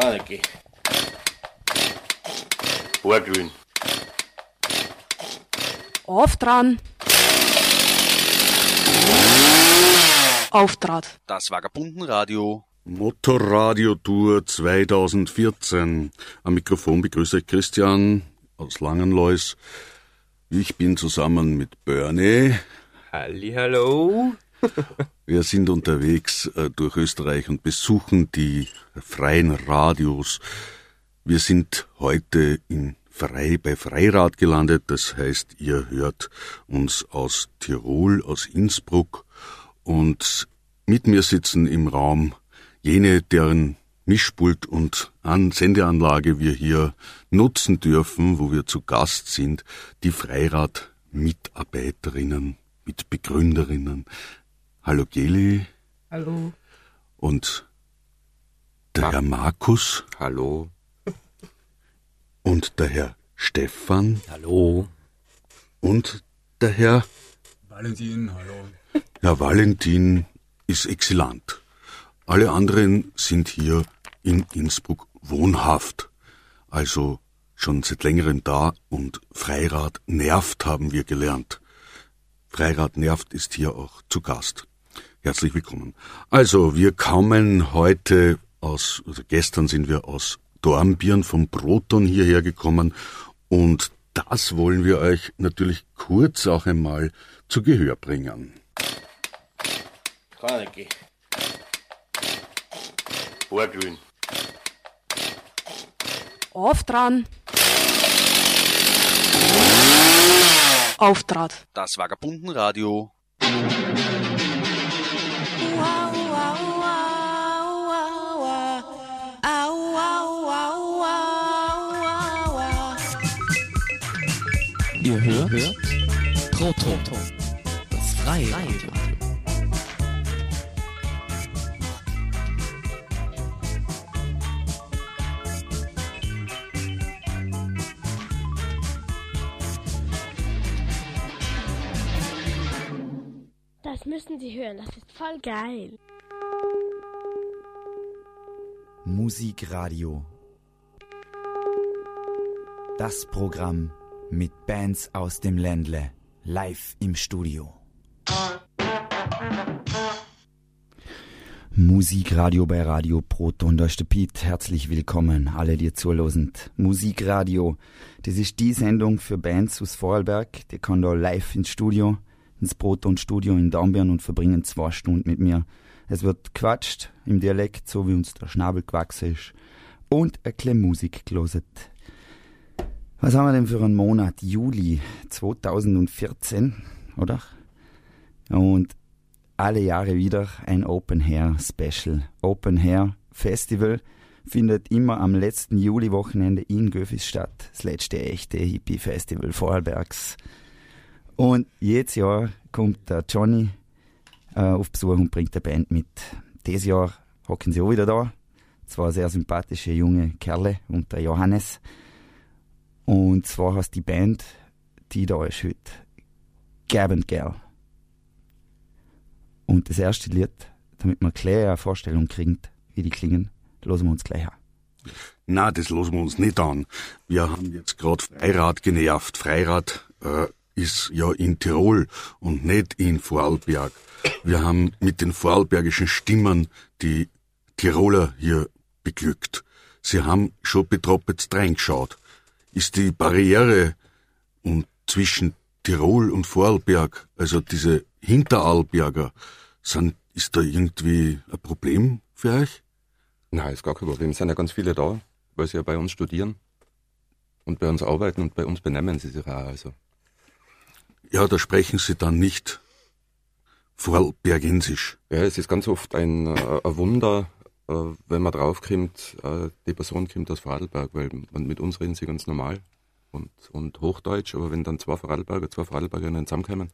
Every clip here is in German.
Kaneki. Vorglühen. Auf dran. Auftrat. Das Vagabundenradio. Motorradio Tour 2014. Am Mikrofon begrüße ich Christian aus Langenlois. Ich bin zusammen mit Bernie. Hallo. Wir sind unterwegs äh, durch Österreich und besuchen die freien Radios. Wir sind heute in Frei, bei Freirad gelandet. Das heißt, ihr hört uns aus Tirol, aus Innsbruck. Und mit mir sitzen im Raum jene, deren Mischpult und An Sendeanlage wir hier nutzen dürfen, wo wir zu Gast sind, die Freirad-Mitarbeiterinnen, Mitbegründerinnen. Hallo Geli. Hallo. Und der Ma Herr Markus Hallo. und der Herr Stefan Hallo. und der Herr, Valentin, hallo. Herr Valentin ist exzellent. Alle anderen sind hier in Innsbruck wohnhaft, also schon seit längerem da und Freirad nervt haben wir gelernt. Freirad nervt ist hier auch zu Gast. Herzlich willkommen. Also, wir kommen heute aus, oder gestern sind wir aus Dornbirn vom Proton hierher gekommen und das wollen wir euch natürlich kurz auch einmal zu Gehör bringen. Kaneki. Vorglühen. Auf dran. Auftrat. Das Vagabundenradio. Ihr hört, hört? Proton, das freie Radio. Das müssen Sie hören, das ist voll geil. Musikradio. Das Programm mit Bands aus dem Ländle live im Studio. Musikradio bei Radio Proton. Der Piet. Herzlich willkommen, alle, die zuhören. Musikradio, das ist die Sendung für Bands aus Vorarlberg. Die kann da live ins Studio, ins Proton Studio in Dornbirn und verbringen zwei Stunden mit mir. Es wird quatscht im Dialekt, so wie uns der Schnabel gewachsen ist. Und ein bisschen Musik geloset. Was haben wir denn für einen Monat? Juli 2014, oder? Und alle Jahre wieder ein Open Hair Special. Open Hair Festival findet immer am letzten Juliwochenende in Göfis statt. Das letzte echte Hippie-Festival Vorarlbergs. Und jedes Jahr kommt der Johnny äh, auf Besuch und bringt der Band mit. Dieses Jahr hocken sie auch wieder da. Zwei sehr sympathische junge Kerle und der Johannes. Und zwar heißt die Band, die da heute, Gab and Girl. Und das erste Lied, damit man gleich eine Vorstellung kriegt, wie die klingen, hören wir uns gleich an. Na, das losen wir uns nicht an. Wir haben jetzt gerade Freirad genervt. Freirad äh, ist ja in Tirol und nicht in Vorarlberg. Wir haben mit den vorarlbergischen Stimmen die Tiroler hier beglückt. Sie haben schon betroppet reingeschaut. Ist die Barriere und zwischen Tirol und Vorarlberg, also diese Hinterarlberger, sind, ist da irgendwie ein Problem für euch? Nein, ist gar kein Problem. Es sind ja ganz viele da, weil sie ja bei uns studieren und bei uns arbeiten und bei uns benennen sie sich auch. Also. Ja, da sprechen sie dann nicht Vorarlbergensisch. Ja, es ist ganz oft ein, äh, ein Wunder, wenn man draufkommt, äh, die Person kommt aus Vorarlberg, weil man mit uns reden sie ganz normal und, und Hochdeutsch, aber wenn dann zwei Vorarlberger, zwei Vorarlbergerinnen zusammenkommen,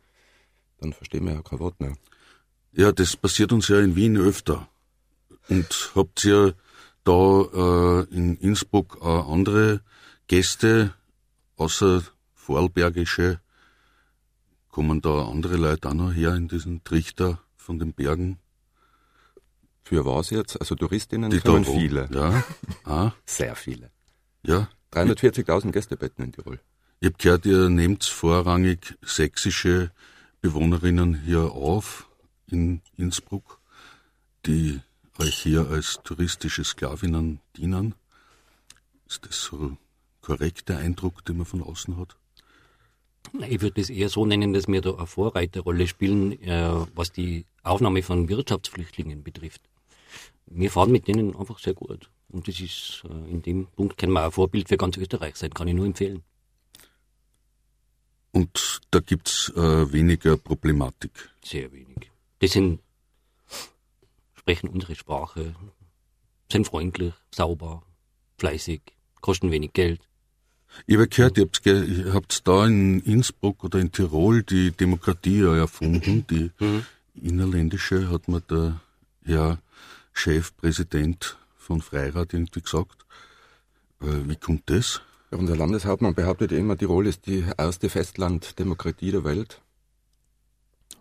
dann verstehen wir ja kein Wort mehr. Ja, das passiert uns ja in Wien öfter. Und habt ihr da äh, in Innsbruck äh, andere Gäste, außer Vorarlbergische? Kommen da andere Leute auch noch her in diesen Trichter von den Bergen? Für was jetzt? Also Touristinnen Die kommen wo- viele. Ja. Ah, Sehr viele. ja. 340.000 Gästebetten in Tirol. Ich hab gehört, ihr nehmt vorrangig sächsische Bewohnerinnen hier auf in Innsbruck, die euch hier als touristische Sklavinnen dienen. Ist das so korrekt der Eindruck, den man von außen hat? Ich würde es eher so nennen, dass wir da eine Vorreiterrolle spielen, äh, was die Aufnahme von Wirtschaftsflüchtlingen betrifft. Wir fahren mit denen einfach sehr gut. Und das ist, äh, in dem Punkt können wir ein Vorbild für ganz Österreich sein, kann ich nur empfehlen. Und da gibt's äh, weniger Problematik. Sehr wenig. Die sind, sprechen unsere Sprache, sind freundlich, sauber, fleißig, kosten wenig Geld. Ich habe gehört, ihr habt, ge ihr habt da in Innsbruck oder in Tirol die Demokratie ja erfunden. Die innerländische hat mir der Herr Chefpräsident von Freirad irgendwie gesagt. Äh, wie kommt das? Ja, unser Landeshauptmann behauptet immer, Tirol ist die erste Festlanddemokratie der Welt.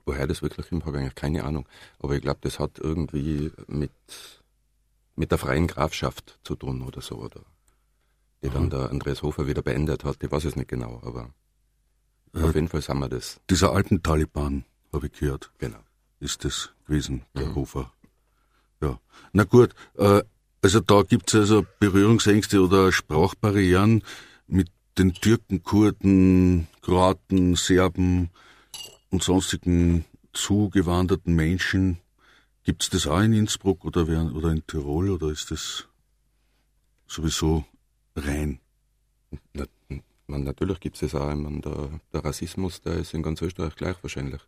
Woher das wirklich kommt, habe ich eigentlich keine Ahnung. Aber ich glaube, das hat irgendwie mit, mit der freien Grafschaft zu tun oder so. Oder die dann der Andreas Hofer wieder beendet hat. Ich weiß es nicht genau, aber auf jeden Fall sind wir das. Dieser Alpen-Taliban, habe ich gehört, Genau. ist das gewesen, der Hofer. Ja. Na gut, äh, also da gibt's also Berührungsängste oder Sprachbarrieren mit den Türken, Kurden, Kroaten, Serben und sonstigen zugewanderten Menschen. Gibt's das auch in Innsbruck oder, oder in Tirol oder ist das sowieso rein? Na, man, natürlich gibt es das auch. Ich der, der Rassismus, der ist in ganz Österreich gleich wahrscheinlich.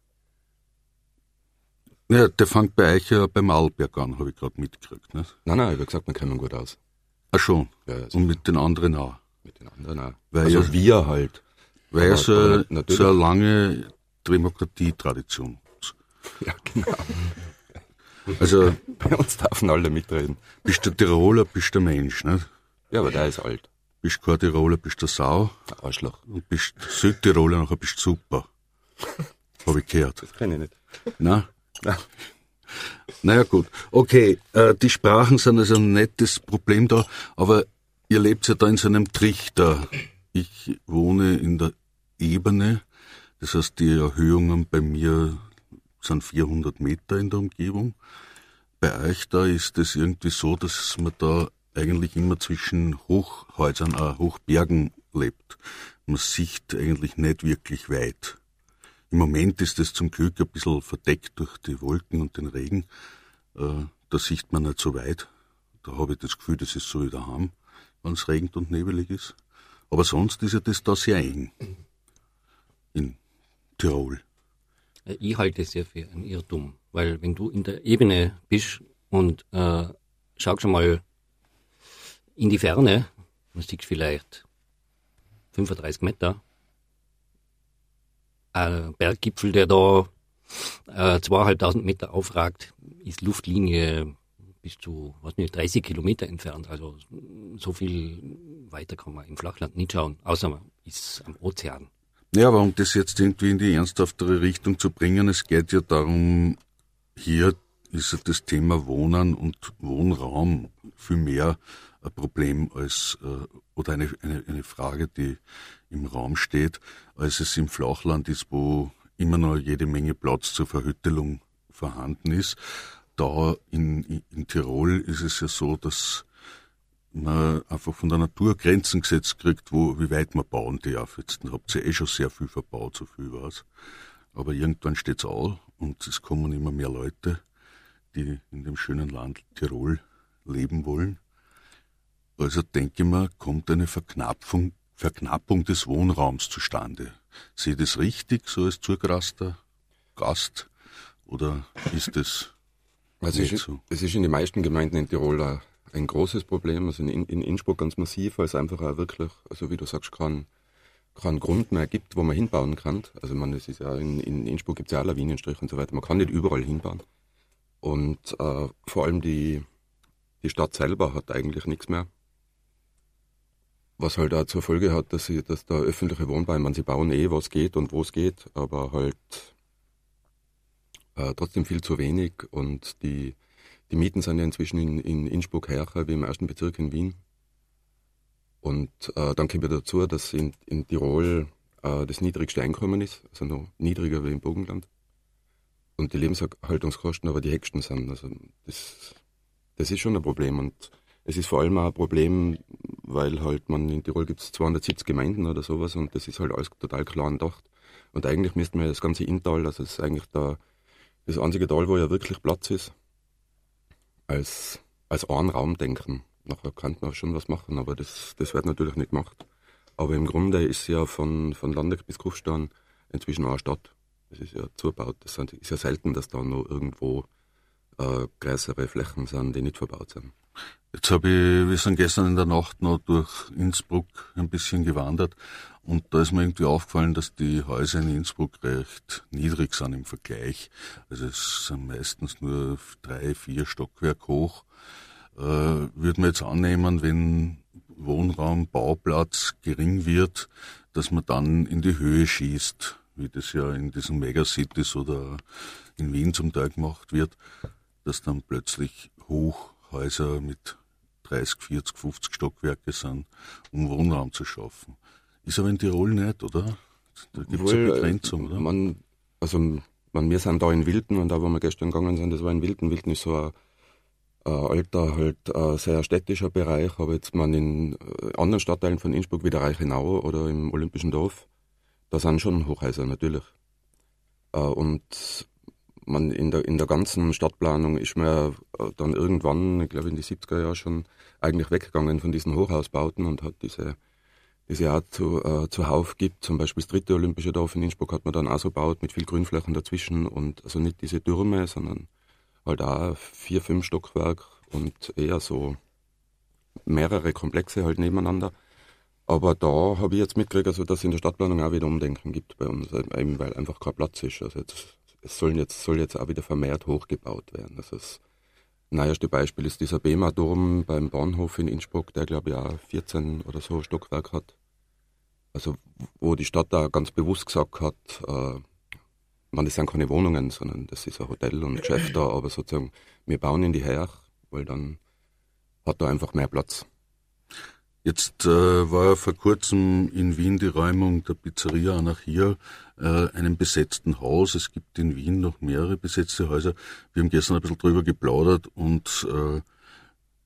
Ja, der fängt bei euch ja beim Arlberg an, habe ich gerade mitgekriegt. Ne? Nein, nein, ich habe gesagt, wir kommen gut aus. Ach schon. Ja, also Und mit den anderen auch. mit den anderen auch. Weil also ja- wir halt. Weil ja so, so eine lange Demokratietradition. Ja, genau. Also Bei uns dürfen alle mitreden. bist du Tiroler, bist du Mensch, ne? Ja, aber der ist alt. Bist kein Tiroler, bist du Sau Ein Arschloch. und bist Südtiroler, nachher bist du super. Habe ich gehört. Das kann ich nicht. Na? Ja. Naja gut. Okay, äh, die Sprachen sind also ein nettes Problem da, aber ihr lebt ja da in so einem Trichter. Ich wohne in der Ebene, das heißt die Erhöhungen bei mir sind 400 Meter in der Umgebung. Bei euch da ist es irgendwie so, dass man da eigentlich immer zwischen Hochhäusern, auch Hochbergen lebt. Man sieht eigentlich nicht wirklich weit. Im Moment ist es zum Glück ein bisschen verdeckt durch die Wolken und den Regen. Äh, da sieht man nicht so weit. Da habe ich das Gefühl, das ist so wie daheim, wenn es regnet und nebelig ist. Aber sonst ist ja das da sehr eng. In Tirol. Äh, Ich halte es ja für ein Irrtum, weil wenn du in der Ebene bist und äh, schau schon mal in die Ferne, man sieht vielleicht 35 Meter, ein Berggipfel, der da äh, zweieinhalbtausend Meter aufragt, ist Luftlinie bis zu, was nicht, 30 Kilometer entfernt. Also so viel weiter kann man im Flachland nicht schauen, außer man ist am Ozean. Ja, aber um das jetzt irgendwie in die ernsthaftere Richtung zu bringen, es geht ja darum, hier ist das Thema Wohnen und Wohnraum viel mehr Problem als, äh, oder eine, eine, eine Frage, die im Raum steht, als es im Flachland ist, wo immer noch jede Menge Platz zur Verhüttelung vorhanden ist. Da in, in, Tirol ist es ja so, dass man einfach von der Natur Grenzen gesetzt kriegt, wo, wie weit man bauen darf. Jetzt habt ihr eh schon sehr viel verbaut, so viel war's. Aber irgendwann steht's an und es kommen immer mehr Leute, die in dem schönen Land Tirol leben wollen. Also denke ich mir, kommt eine Verknappung, Verknappung des Wohnraums zustande. Ich das richtig, so als zugerasster Gast? Oder ist das Also nicht es ist, so? es ist in den meisten Gemeinden in Tirol ein- ein großes Problem, also in, in Innsbruck ganz massiv, weil es einfach auch wirklich, also wie du sagst, keinen Grund mehr gibt, wo man hinbauen kann. Also man, es ist ja in, in Innsbruck gibt es ja auch Lawinenstriche und so weiter. Man kann nicht überall hinbauen. Und äh, vor allem die, die Stadt selber hat eigentlich nichts mehr. Was halt auch zur Folge hat, dass sie, dass der öffentliche Wohnbau, man, sie bauen eh, was geht und wo es geht, aber halt äh, trotzdem viel zu wenig und die, die Mieten sind ja inzwischen in, in Innsbruck höher wie im ersten Bezirk in Wien. Und äh, dann kommt ja dazu, dass in, in Tirol äh, das niedrigste Einkommen ist, also noch niedriger wie im Burgenland. Und die Lebenserhaltungskosten aber die höchsten sind. Also das, das ist schon ein Problem. Und es ist vor allem auch ein Problem, weil halt man in Tirol gibt es 270 Gemeinden oder sowas und das ist halt alles total klar gedacht. Und eigentlich müssten wir das ganze Inntal, also das ist eigentlich der, das einzige Tal, wo ja wirklich Platz ist, als, als einen Raum denken. Nachher kann man schon was machen, aber das, das wird natürlich nicht gemacht. Aber im Grunde ist ja von, von Landeck bis Kufstein inzwischen auch eine Stadt. Das ist ja zugebaut. Das ist ja selten, dass da noch irgendwo äh, größere Flächen sind, die nicht verbaut sind. Jetzt habe ich, wir sind gestern in der Nacht noch durch Innsbruck ein bisschen gewandert und da ist mir irgendwie aufgefallen, dass die Häuser in Innsbruck recht niedrig sind im Vergleich. Also es sind meistens nur drei, vier Stockwerk hoch. Äh, würde man jetzt annehmen, wenn Wohnraum, Bauplatz gering wird, dass man dann in die Höhe schießt, wie das ja in diesen Megacities oder in Wien zum Teil gemacht wird, dass dann plötzlich Hochhäuser mit 30, 40, 50 Stockwerke sind, um Wohnraum zu schaffen. Ist aber in Tirol nicht, oder? Da gibt es eine Begrenzung, oder? Man, also man, wir sind da in Wilden und da, wo wir gestern gegangen sind, das war in Wilden. Wilden ist so ein, ein alter, halt ein sehr städtischer Bereich, aber jetzt man in äh, anderen Stadtteilen von Innsbruck wie der Reichenau oder im Olympischen Dorf, da sind schon Hochhäuser natürlich. Äh, und man in der, in der ganzen Stadtplanung ist man dann irgendwann, ich glaube in die 70er Jahre schon, eigentlich weggegangen von diesen Hochhausbauten und hat diese, diese Art zu, äh, zuhauf gibt. Zum Beispiel das dritte Olympische Dorf in Innsbruck hat man dann auch so gebaut mit viel Grünflächen dazwischen und also nicht diese Türme, sondern halt auch vier, fünf Stockwerk und eher so mehrere Komplexe halt nebeneinander. Aber da habe ich jetzt mitgekriegt, also dass es in der Stadtplanung auch wieder Umdenken gibt bei uns, eben weil einfach kein Platz ist. Also jetzt es sollen jetzt, soll jetzt auch wieder vermehrt hochgebaut werden. Also das neueste Beispiel ist dieser Bema-Turm beim Bahnhof in Innsbruck, der glaube ich auch 14 oder so Stockwerk hat. Also wo die Stadt da ganz bewusst gesagt hat, äh, man, das sind keine Wohnungen, sondern das ist ein Hotel und ein Geschäft da, aber sozusagen, wir bauen in die her, weil dann hat da einfach mehr Platz. Jetzt äh, war vor kurzem in Wien die Räumung der Pizzeria Anarchia, äh, einem besetzten Haus. Es gibt in Wien noch mehrere besetzte Häuser. Wir haben gestern ein bisschen drüber geplaudert und äh,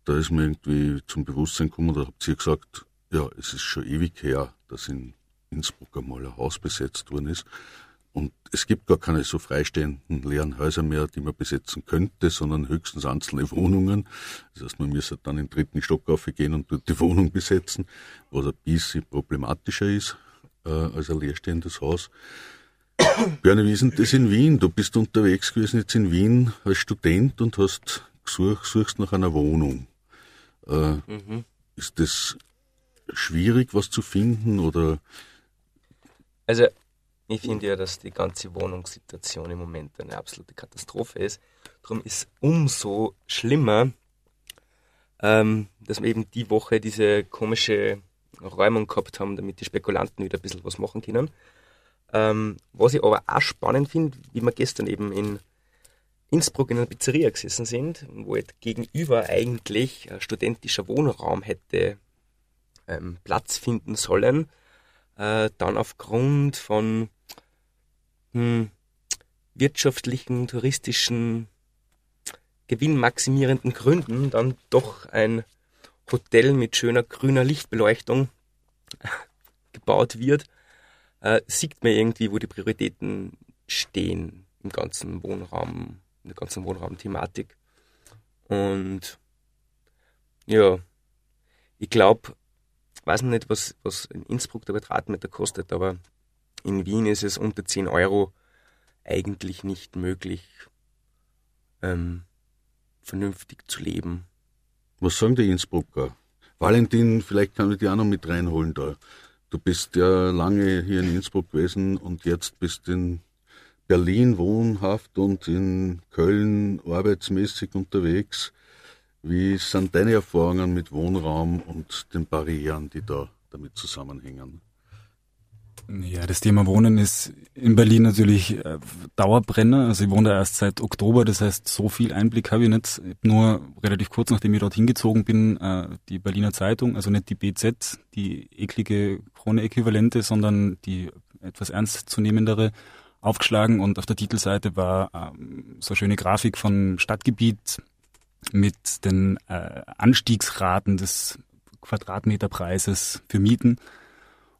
da ist mir irgendwie zum Bewusstsein gekommen, da habt ihr gesagt, ja, es ist schon ewig her, dass in Innsbruck einmal ein Haus besetzt worden ist. Und es gibt gar keine so freistehenden leeren Häuser mehr, die man besetzen könnte, sondern höchstens einzelne Wohnungen. Das heißt, man müsste dann in den dritten Stock aufgehen und dort die Wohnung besetzen, was ein bisschen problematischer ist äh, als ein leerstehendes Haus. Björn, wie ist denn das in Wien? Du bist unterwegs gewesen jetzt in Wien als Student und hast gesucht, suchst nach einer Wohnung. Äh, mhm. Ist das schwierig, was zu finden oder? Also ich finde ja, dass die ganze Wohnungssituation im Moment eine absolute Katastrophe ist. Darum ist umso schlimmer, ähm, dass wir eben die Woche diese komische Räumung gehabt haben, damit die Spekulanten wieder ein bisschen was machen können. Ähm, was ich aber auch spannend finde, wie wir gestern eben in Innsbruck in einer Pizzeria gesessen sind, wo jetzt gegenüber eigentlich ein studentischer Wohnraum hätte ähm, Platz finden sollen, äh, dann aufgrund von hm, wirtschaftlichen, touristischen, gewinnmaximierenden Gründen dann doch ein Hotel mit schöner grüner Lichtbeleuchtung gebaut wird, äh, sieht man irgendwie, wo die Prioritäten stehen im ganzen Wohnraum, in der ganzen Wohnraumthematik. Und ja, ich glaube, weiß nicht, was, was in Innsbruck der Quadratmeter kostet, aber in Wien ist es unter 10 Euro eigentlich nicht möglich, ähm, vernünftig zu leben. Was sagen die Innsbrucker? Valentin, vielleicht kann ich dich auch noch mit reinholen da. Du bist ja lange hier in Innsbruck gewesen und jetzt bist in Berlin wohnhaft und in Köln arbeitsmäßig unterwegs. Wie sind deine Erfahrungen mit Wohnraum und den Barrieren, die da damit zusammenhängen? Ja, das Thema Wohnen ist in Berlin natürlich äh, Dauerbrenner. Also ich wohne da erst seit Oktober, das heißt, so viel Einblick habe ich nicht. Ich nur relativ kurz nachdem ich dorthin gezogen bin, äh, die Berliner Zeitung, also nicht die BZ, die eklige Krone-Äquivalente, sondern die etwas ernstzunehmendere aufgeschlagen und auf der Titelseite war ähm, so eine schöne Grafik von Stadtgebiet mit den äh, Anstiegsraten des Quadratmeterpreises für Mieten.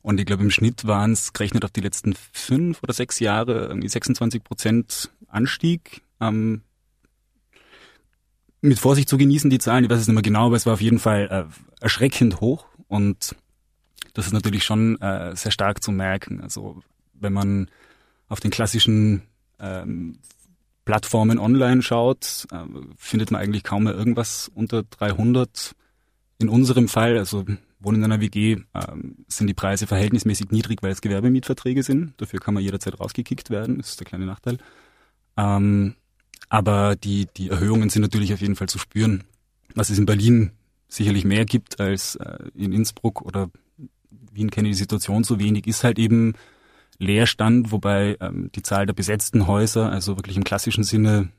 Und ich glaube, im Schnitt waren es gerechnet auf die letzten fünf oder sechs Jahre irgendwie 26 Prozent Anstieg. Ähm, mit Vorsicht zu genießen, die Zahlen, ich weiß es nicht mehr genau, aber es war auf jeden Fall äh, erschreckend hoch. Und das ist natürlich schon äh, sehr stark zu merken. Also wenn man auf den klassischen ähm, Plattformen online schaut, äh, findet man eigentlich kaum mehr irgendwas unter 300. In unserem Fall, also wohnen in einer WG, ähm, sind die Preise verhältnismäßig niedrig, weil es Gewerbemietverträge sind. Dafür kann man jederzeit rausgekickt werden, das ist der kleine Nachteil. Ähm, aber die, die Erhöhungen sind natürlich auf jeden Fall zu spüren. Was es in Berlin sicherlich mehr gibt als äh, in Innsbruck oder Wien kenne die Situation so wenig, ist halt eben Leerstand, wobei ähm, die Zahl der besetzten Häuser, also wirklich im klassischen Sinne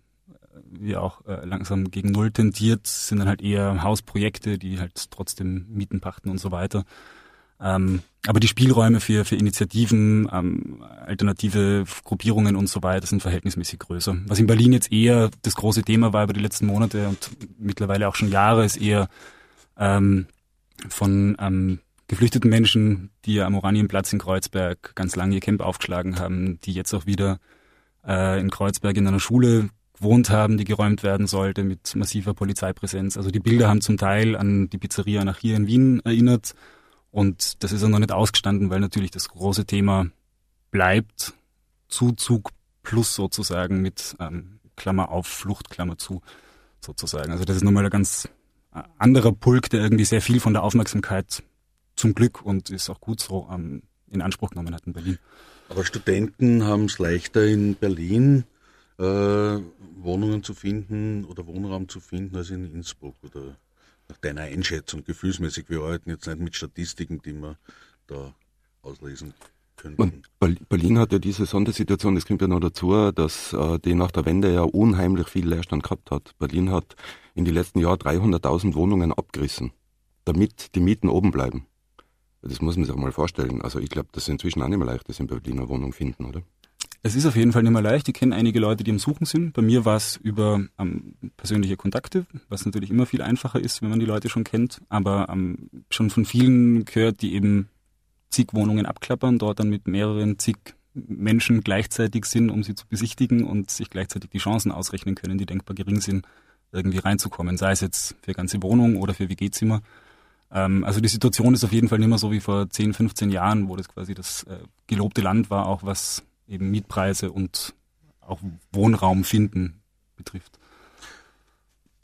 wie auch äh, langsam gegen Null tendiert, sind dann halt eher Hausprojekte, die halt trotzdem Mieten pachten und so weiter. Ähm, aber die Spielräume für, für Initiativen, ähm, alternative Gruppierungen und so weiter sind verhältnismäßig größer. Was in Berlin jetzt eher das große Thema war über die letzten Monate und mittlerweile auch schon Jahre, ist eher ähm, von ähm, geflüchteten Menschen, die am Oranienplatz in Kreuzberg ganz lange ihr Camp aufgeschlagen haben, die jetzt auch wieder äh, in Kreuzberg in einer Schule gewohnt haben, die geräumt werden sollte mit massiver Polizeipräsenz. Also die Bilder haben zum Teil an die Pizzeria nach hier in Wien erinnert und das ist auch noch nicht ausgestanden, weil natürlich das große Thema bleibt. Zuzug plus sozusagen mit ähm, Klammer auf, Flucht, Klammer zu sozusagen. Also das ist nochmal ein ganz äh, anderer Pulk, der irgendwie sehr viel von der Aufmerksamkeit zum Glück und ist auch gut so ähm, in Anspruch genommen hat in Berlin. Aber Studenten haben es leichter in Berlin äh, Wohnungen zu finden oder Wohnraum zu finden als in Innsbruck oder nach deiner Einschätzung gefühlsmäßig. Wir arbeiten jetzt nicht mit Statistiken, die wir da auslesen könnten. Berlin hat ja diese Sondersituation, das kommt ja noch dazu, dass äh, die nach der Wende ja unheimlich viel Leerstand gehabt hat. Berlin hat in den letzten Jahren 300.000 Wohnungen abgerissen, damit die Mieten oben bleiben. Das muss man sich mal vorstellen. Also ich glaube, das ist inzwischen auch nicht mehr leicht, das in Berliner Wohnung finden, oder? Es ist auf jeden Fall nicht mehr leicht. Ich kenne einige Leute, die am Suchen sind. Bei mir war es über ähm, persönliche Kontakte, was natürlich immer viel einfacher ist, wenn man die Leute schon kennt. Aber ähm, schon von vielen gehört, die eben zig Wohnungen abklappern, dort dann mit mehreren zig Menschen gleichzeitig sind, um sie zu besichtigen und sich gleichzeitig die Chancen ausrechnen können, die denkbar gering sind, irgendwie reinzukommen. Sei es jetzt für ganze Wohnung oder für WG-Zimmer. Ähm, also die Situation ist auf jeden Fall nicht mehr so wie vor 10, 15 Jahren, wo das quasi das äh, gelobte Land war, auch was eben Mietpreise und auch Wohnraum finden betrifft.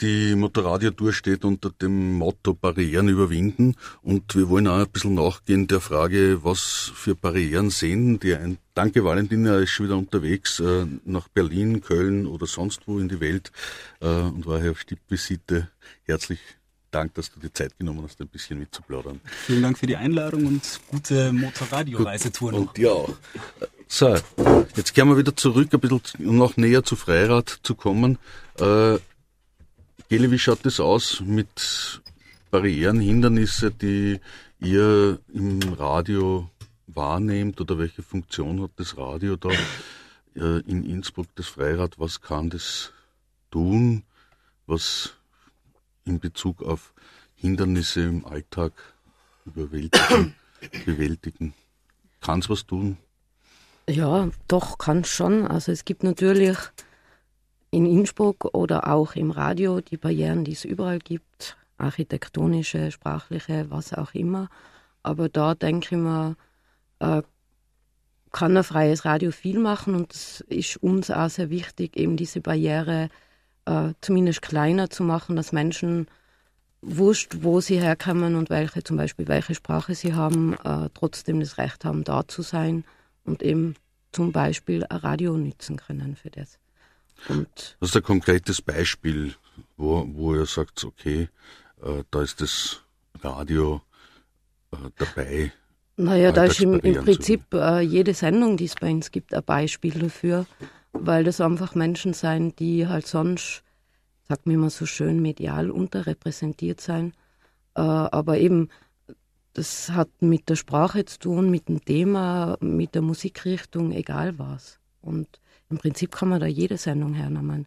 Die Motorradio-Tour steht unter dem Motto Barrieren überwinden und wir wollen auch ein bisschen nachgehen der Frage, was für Barrieren sehen die ein. Danke Valentin, er ist schon wieder unterwegs äh, nach Berlin, Köln oder sonst wo in die Welt äh, und war hier auf Stippvisite. Herzlich Dank, dass du dir Zeit genommen hast, ein bisschen mitzuplaudern. Vielen Dank für die Einladung und gute Motorradio-Reisetour noch. Und auch. So, jetzt kehren wir wieder zurück, ein bisschen noch näher zu Freirad zu kommen. Äh, Geli, wie schaut das aus mit Barrieren, Hindernisse, die ihr im Radio wahrnehmt oder welche Funktion hat das Radio da äh, in Innsbruck, das Freirad? Was kann das tun? Was in Bezug auf Hindernisse im Alltag überwältigen, bewältigen? Kann es was tun? Ja, doch, kann schon. Also es gibt natürlich in Innsbruck oder auch im Radio die Barrieren, die es überall gibt, architektonische, sprachliche, was auch immer. Aber da denke ich mir, äh, kann ein freies Radio viel machen und es ist uns auch sehr wichtig, eben diese Barriere äh, zumindest kleiner zu machen, dass Menschen wurscht, wo sie herkommen und welche, zum Beispiel welche Sprache sie haben, äh, trotzdem das Recht haben, da zu sein und eben zum Beispiel ein Radio nutzen können für das. Und Was ist ein konkretes Beispiel, wo, wo ihr sagt, okay, äh, da ist das Radio äh, dabei, Naja, da ist im, im Prinzip äh, jede Sendung, die es bei uns gibt, ein Beispiel dafür, weil das einfach Menschen sein, die halt sonst, sagt mir immer so schön, medial unterrepräsentiert sein. Äh, aber eben, das hat mit der Sprache zu tun, mit dem Thema, mit der Musikrichtung, egal was. Und im Prinzip kann man da jede Sendung hernehmen.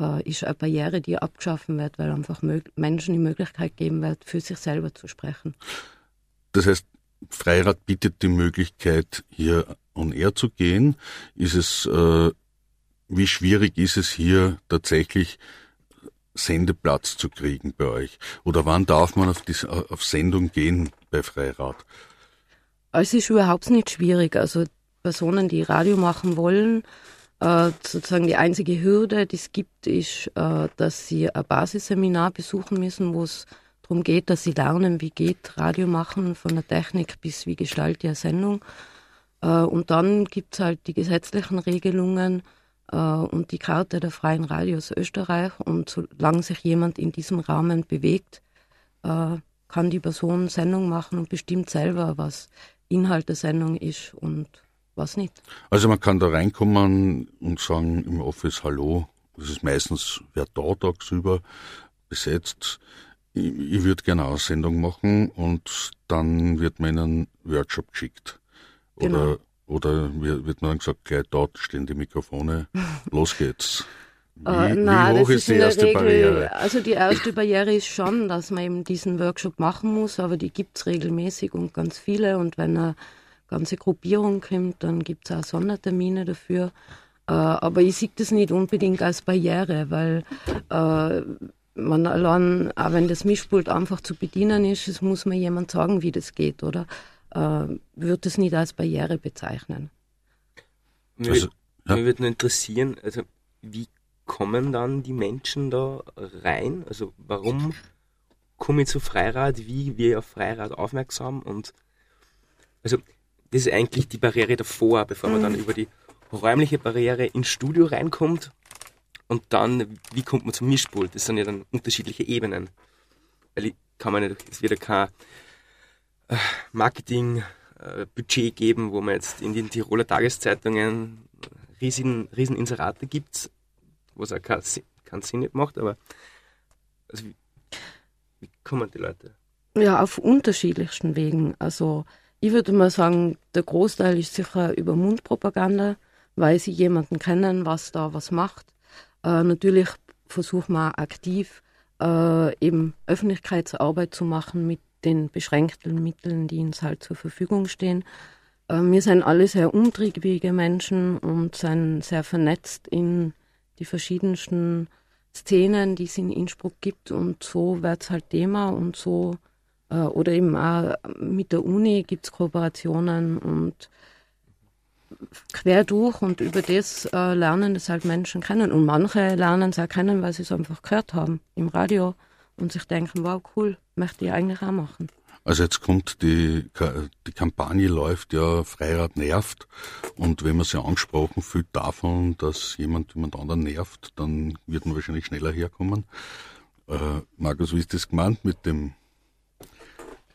Äh, ist eine Barriere, die abgeschaffen wird, weil einfach Menschen die Möglichkeit geben wird, für sich selber zu sprechen. Das heißt, Freirad bietet die Möglichkeit, hier on air zu gehen. Ist es, äh, wie schwierig ist es hier tatsächlich Sendeplatz zu kriegen bei euch? Oder wann darf man auf, die, auf Sendung gehen bei Freirad? Es ist überhaupt nicht schwierig. Also Personen, die Radio machen wollen, äh, sozusagen die einzige Hürde, die es gibt, ist, äh, dass sie ein Basisseminar besuchen müssen, wo es darum geht, dass sie lernen, wie geht Radio machen, von der Technik bis wie gestalte ich Sendung. Äh, und dann gibt es halt die gesetzlichen Regelungen und die Karte der freien Radios Österreich. Und solange sich jemand in diesem Rahmen bewegt, äh, kann die Person Sendung machen und bestimmt selber, was Inhalt der Sendung ist und was nicht. Also man kann da reinkommen und sagen im Office Hallo. Das ist meistens wer da tagsüber besetzt ich, ich würde gerne eine Sendung machen und dann wird man in einen Workshop geschickt. Oder, genau. Oder wird man dann gesagt, gleich dort stehen die Mikrofone, los geht's. Wie, uh, nein, wie hoch ist, ist die erste Regel, Barriere? Also die erste Barriere ist schon, dass man eben diesen Workshop machen muss, aber die gibt's regelmäßig und ganz viele. Und wenn eine ganze Gruppierung kommt, dann gibt's auch Sondertermine dafür. Uh, aber ich sehe das nicht unbedingt als Barriere, weil uh, man allein, auch wenn das Mischpult einfach zu bedienen ist, es muss mir jemand sagen, wie das geht, oder? Äh, würde es nicht als Barriere bezeichnen. Mir, also, ja. mir würde nur interessieren, also wie kommen dann die Menschen da rein? Also warum komme ich zu Freirad? Wie wir auf Freirad aufmerksam? Und also das ist eigentlich die Barriere davor, bevor man dann mhm. über die räumliche Barriere ins Studio reinkommt und dann, wie kommt man zum Mischpult? Das sind ja dann unterschiedliche Ebenen. Weil ich kann man nicht, es wird ja kein Marketing-Budget äh, geben, wo man jetzt in den Tiroler Tageszeitungen riesen, riesen Inserate gibt, was auch keinen kein Sinn nicht macht, aber also wie, wie kommen die Leute? Ja, auf unterschiedlichsten Wegen. Also ich würde mal sagen, der Großteil ist sicher über Mundpropaganda, weil sie jemanden kennen, was da was macht. Äh, natürlich versuchen wir aktiv äh, eben Öffentlichkeitsarbeit zu machen mit den beschränkten Mitteln, die uns halt zur Verfügung stehen. Äh, wir sind alle sehr umtriebige Menschen und sind sehr vernetzt in die verschiedensten Szenen, die es in Innsbruck gibt und so wird es halt Thema und so äh, oder eben auch mit der Uni gibt es Kooperationen und quer durch und über das äh, lernen es halt Menschen kennen. Und manche lernen es auch kennen, weil sie es einfach gehört haben im Radio und sich denken, wow, cool, möchte ich eigentlich auch machen. Also jetzt kommt die, die Kampagne läuft ja, Freirad nervt. Und wenn man sie angesprochen fühlt davon, dass jemand jemand anderen nervt, dann wird man wahrscheinlich schneller herkommen. Äh, Markus, wie ist das gemeint mit dem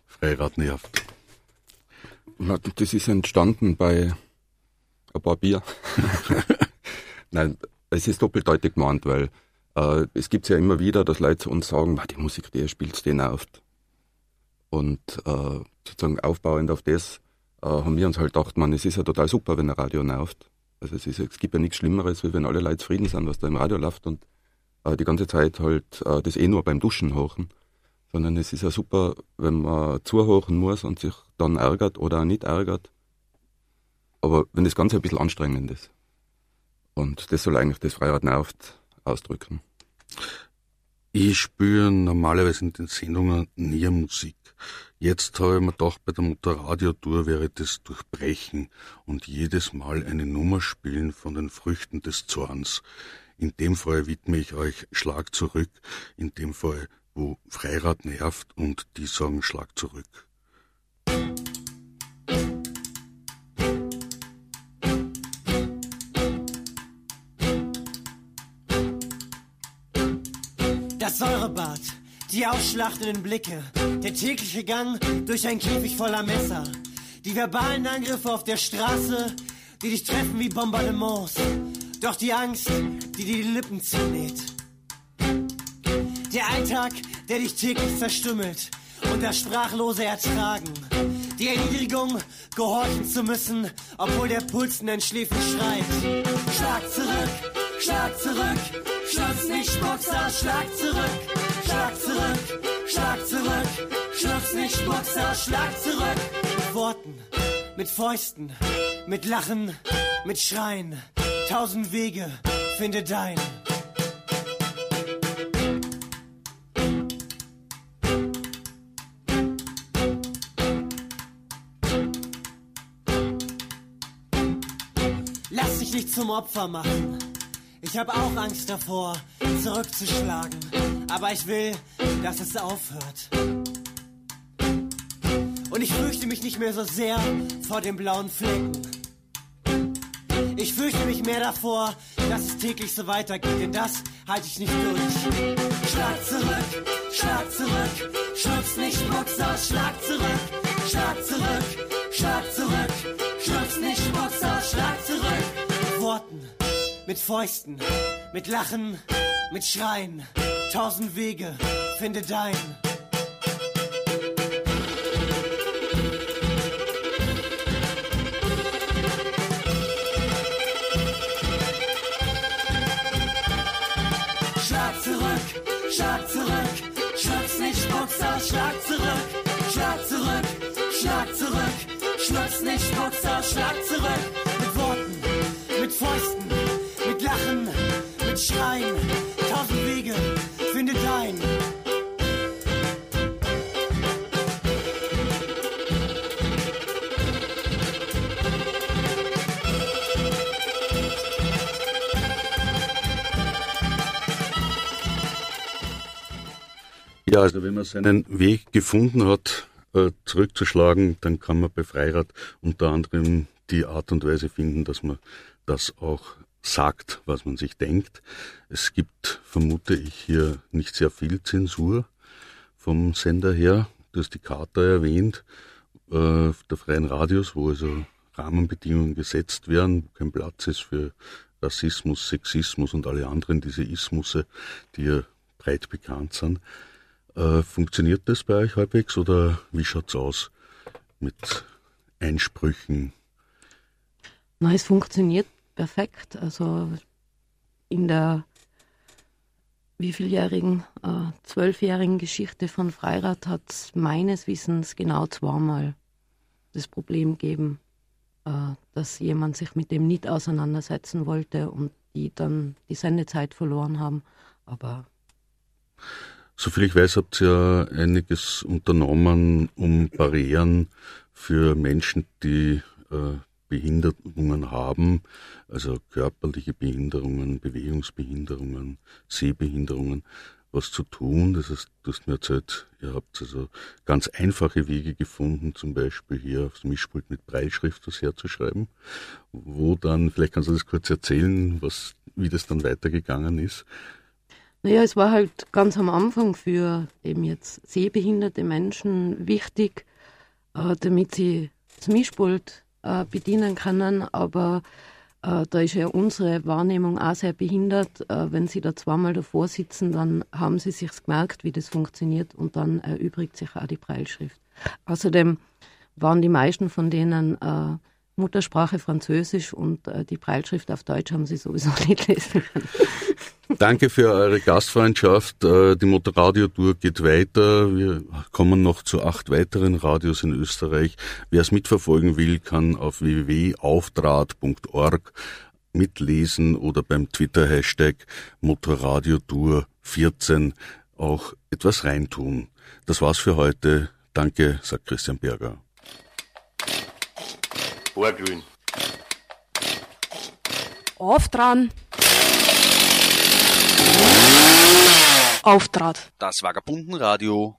Freirad nervt? Das ist entstanden bei ein paar Bier. Nein, es ist doppeldeutig gemeint, weil äh, es gibt ja immer wieder, dass Leute zu uns sagen, die Musik, die ihr spielt, die nervt. Und äh, sozusagen aufbauend auf das äh, haben wir uns halt gedacht, man, es ist ja total super, wenn ein Radio nervt. Also es, ist, es gibt ja nichts Schlimmeres, wie wenn alle Leute zufrieden sind, was da im Radio läuft und die ganze Zeit halt das eh nur beim Duschen hochen. Sondern es ist ja super, wenn man zuhören muss und sich dann ärgert oder auch nicht ärgert aber wenn das Ganze ein bisschen anstrengend ist. Und das soll eigentlich das Freirad nervt ausdrücken. Ich spüre normalerweise in den Sendungen nie Musik. Jetzt habe ich mir gedacht, bei der Motorradiotour wäre das Durchbrechen und jedes Mal eine Nummer spielen von den Früchten des Zorns. In dem Fall widme ich euch Schlag zurück, in dem Fall, wo Freirad nervt und die sagen Schlag zurück. Säurebad, die ausschlachtenden Blicke, der tägliche Gang durch ein Käfig voller Messer. Die verbalen Angriffe auf der Straße, die dich treffen wie Bombardements. Doch die Angst, die dir die Lippen zunäht. Der Alltag, der dich täglich verstümmelt und das sprachlose Ertragen. Die Erniedrigung, gehorchen zu müssen, obwohl der Puls in deinen Schläfen schreit. Schlag zurück, schlag zurück, schluck's nicht, aus, schlag zurück, schlag zurück, schlag zurück, schluck's nicht, aus, schlag zurück. Mit Worten, mit Fäusten, mit Lachen, mit Schreien, tausend Wege, finde dein. Lass dich nicht zum Opfer machen. Ich habe auch Angst davor, zurückzuschlagen. Aber ich will, dass es aufhört. Und ich fürchte mich nicht mehr so sehr vor den blauen Flecken. Ich fürchte mich mehr davor, dass es täglich so weitergeht, denn das halte ich nicht durch. Schlag zurück, schlag zurück, schluck's nicht, spuck's aus, schlag zurück, schlag zurück, schlag zurück, schluck's nicht, spuck's aus, schlag zurück. Worten, mit Fäusten, mit Lachen, mit Schreien, tausend Wege, finde dein. Schlag zurück, schlag zurück, schluck's nicht, spuck's aus, schlag zurück, schlag zurück, schlag zurück, schluck's nicht, spuck's aus, schlag zurück. Ja, also wenn man seinen Weg gefunden hat, äh, zurückzuschlagen, dann kann man bei Freirad unter anderem die Art und Weise finden, dass man das auch sagt, was man sich denkt. Es gibt, vermute ich, hier nicht sehr viel Zensur vom Sender her. Du hast die Charta erwähnt, äh, der freien Radios, wo also Rahmenbedingungen gesetzt werden, wo kein Platz ist für Rassismus, Sexismus und alle anderen diese Ismusse, die ja breit bekannt sind. Äh, funktioniert das bei euch halbwegs oder wie schaut's aus mit Einsprüchen? Na, es funktioniert perfekt. Also in der wievieljährigen, äh, zwölfjährigen Geschichte von Freirad hat es meines Wissens genau zweimal das Problem gegeben, äh, dass jemand sich mit dem nicht auseinandersetzen wollte und die dann die Sendezeit verloren haben. Aber Soviel ich weiß, habt ihr ja einiges unternommen, um Barrieren für Menschen, die äh, Behinderungen haben, also körperliche Behinderungen, Bewegungsbehinderungen, Sehbehinderungen, was zu tun. Das heißt, du hast mir erzählt, ihr habt also ganz einfache Wege gefunden, zum Beispiel hier aufs Mischpult mit Breitschrift was herzuschreiben, wo dann, vielleicht kannst du das kurz erzählen, was, wie das dann weitergegangen ist. Naja, es war halt ganz am Anfang für eben jetzt sehbehinderte Menschen wichtig, äh, damit sie das Mischpult äh, bedienen können, aber äh, da ist ja unsere Wahrnehmung auch sehr behindert. Äh, wenn sie da zweimal davor sitzen, dann haben sie sich gemerkt, wie das funktioniert und dann erübrigt sich auch die Breilschrift. Außerdem waren die meisten von denen äh, Muttersprache Französisch und äh, die Breilschrift auf Deutsch haben sie sowieso nicht lesen können. Danke für eure Gastfreundschaft. Äh, Die Motorradio-Tour geht weiter. Wir kommen noch zu acht weiteren Radios in Österreich. Wer es mitverfolgen will, kann auf www.auftrat.org mitlesen oder beim Twitter-Hashtag Motorradio-Tour 14 auch etwas reintun. Das war's für heute. Danke, sagt Christian Berger. Vorglühen. Auf dran. Auftrat. Das Vagabundenradio